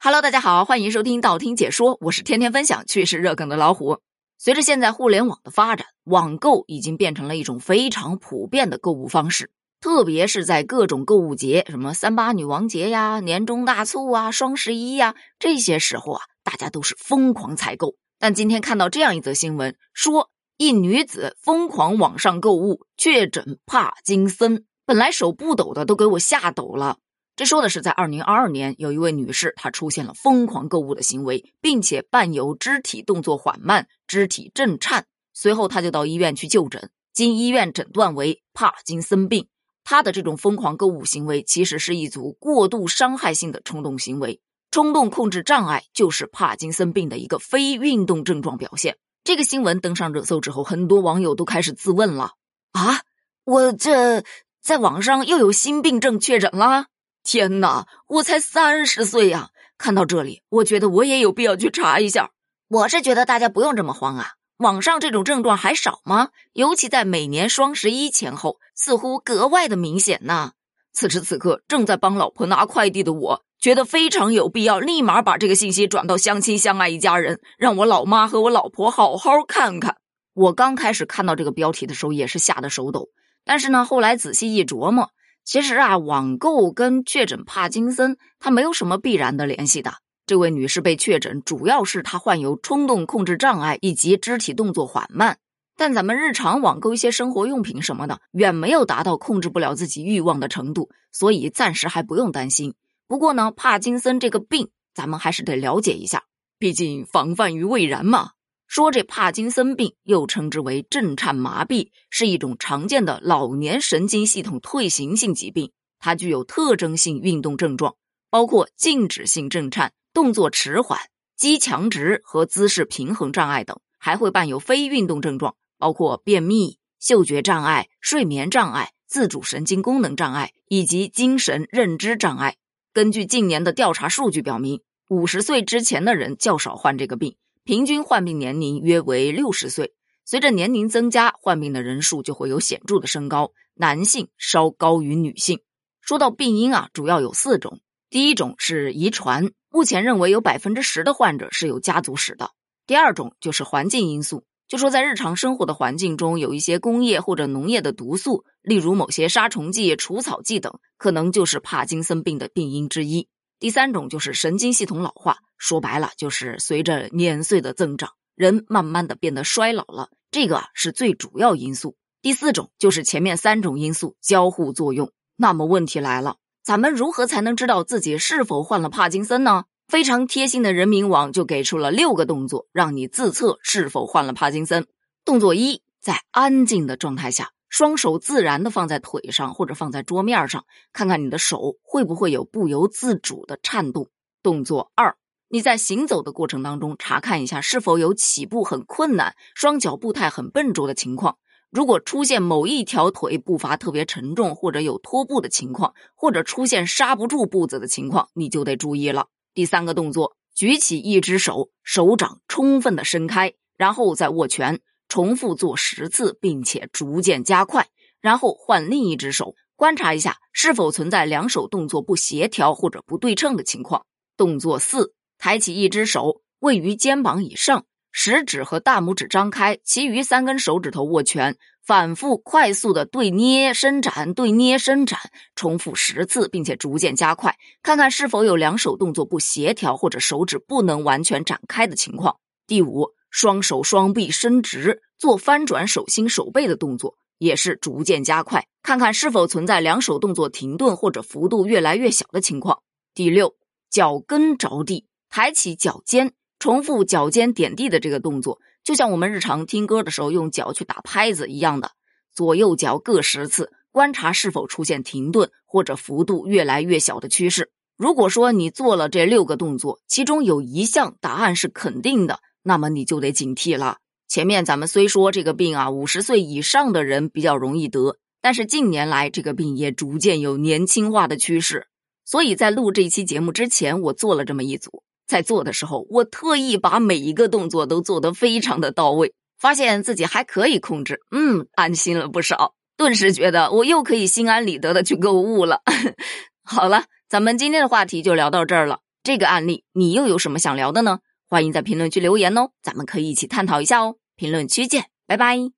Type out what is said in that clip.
Hello，大家好，欢迎收听道听解说，我是天天分享趣事热梗的老虎。随着现在互联网的发展，网购已经变成了一种非常普遍的购物方式，特别是在各种购物节，什么三八女王节呀、年终大促啊、双十一呀这些时候啊，大家都是疯狂采购。但今天看到这样一则新闻，说一女子疯狂网上购物，确诊帕金森，本来手不抖的都给我吓抖了。这说的是，在二零二二年，有一位女士，她出现了疯狂购物的行为，并且伴有肢体动作缓慢、肢体震颤。随后，她就到医院去就诊，经医院诊断为帕金森病。她的这种疯狂购物行为，其实是一组过度伤害性的冲动行为。冲动控制障碍就是帕金森病的一个非运动症状表现。这个新闻登上热搜之后，很多网友都开始自问了：啊，我这在网上又有新病症确诊了？天哪，我才三十岁呀！看到这里，我觉得我也有必要去查一下。我是觉得大家不用这么慌啊，网上这种症状还少吗？尤其在每年双十一前后，似乎格外的明显呢。此时此刻，正在帮老婆拿快递的我，觉得非常有必要立马把这个信息转到相亲相爱一家人，让我老妈和我老婆好好看看。我刚开始看到这个标题的时候，也是吓得手抖，但是呢，后来仔细一琢磨。其实啊，网购跟确诊帕金森它没有什么必然的联系的。这位女士被确诊，主要是她患有冲动控制障碍以及肢体动作缓慢。但咱们日常网购一些生活用品什么的，远没有达到控制不了自己欲望的程度，所以暂时还不用担心。不过呢，帕金森这个病，咱们还是得了解一下，毕竟防范于未然嘛。说这帕金森病又称之为震颤麻痹，是一种常见的老年神经系统退行性疾病。它具有特征性运动症状，包括静止性震颤、动作迟缓、肌强直和姿势平衡障碍等，还会伴有非运动症状，包括便秘、嗅觉障碍、睡眠障碍、自主神经功能障碍以及精神认知障碍。根据近年的调查数据表明，五十岁之前的人较少患这个病。平均患病年龄约为六十岁，随着年龄增加，患病的人数就会有显著的升高，男性稍高于女性。说到病因啊，主要有四种。第一种是遗传，目前认为有百分之十的患者是有家族史的。第二种就是环境因素，就说在日常生活的环境中有一些工业或者农业的毒素，例如某些杀虫剂、除草剂等，可能就是帕金森病的病因之一。第三种就是神经系统老化，说白了就是随着年岁的增长，人慢慢的变得衰老了，这个是最主要因素。第四种就是前面三种因素交互作用。那么问题来了，咱们如何才能知道自己是否患了帕金森呢？非常贴心的人民网就给出了六个动作，让你自测是否患了帕金森。动作一，在安静的状态下。双手自然的放在腿上或者放在桌面上，看看你的手会不会有不由自主的颤动。动作二，你在行走的过程当中查看一下是否有起步很困难、双脚步态很笨拙的情况。如果出现某一条腿步伐特别沉重，或者有拖步的情况，或者出现刹不住步子的情况，你就得注意了。第三个动作，举起一只手，手掌充分的伸开，然后再握拳。重复做十次，并且逐渐加快，然后换另一只手，观察一下是否存在两手动作不协调或者不对称的情况。动作四：抬起一只手，位于肩膀以上，食指和大拇指张开，其余三根手指头握拳，反复快速的对捏伸展，对捏伸展，重复十次，并且逐渐加快，看看是否有两手动作不协调或者手指不能完全展开的情况。第五。双手双臂伸直，做翻转手心手背的动作，也是逐渐加快，看看是否存在两手动作停顿或者幅度越来越小的情况。第六，脚跟着地，抬起脚尖，重复脚尖点地的这个动作，就像我们日常听歌的时候用脚去打拍子一样的，左右脚各十次，观察是否出现停顿或者幅度越来越小的趋势。如果说你做了这六个动作，其中有一项答案是肯定的。那么你就得警惕了。前面咱们虽说这个病啊，五十岁以上的人比较容易得，但是近年来这个病也逐渐有年轻化的趋势。所以在录这期节目之前，我做了这么一组，在做的时候，我特意把每一个动作都做得非常的到位，发现自己还可以控制，嗯，安心了不少，顿时觉得我又可以心安理得的去购物了。好了，咱们今天的话题就聊到这儿了。这个案例你又有什么想聊的呢？欢迎在评论区留言哦，咱们可以一起探讨一下哦。评论区见，拜拜。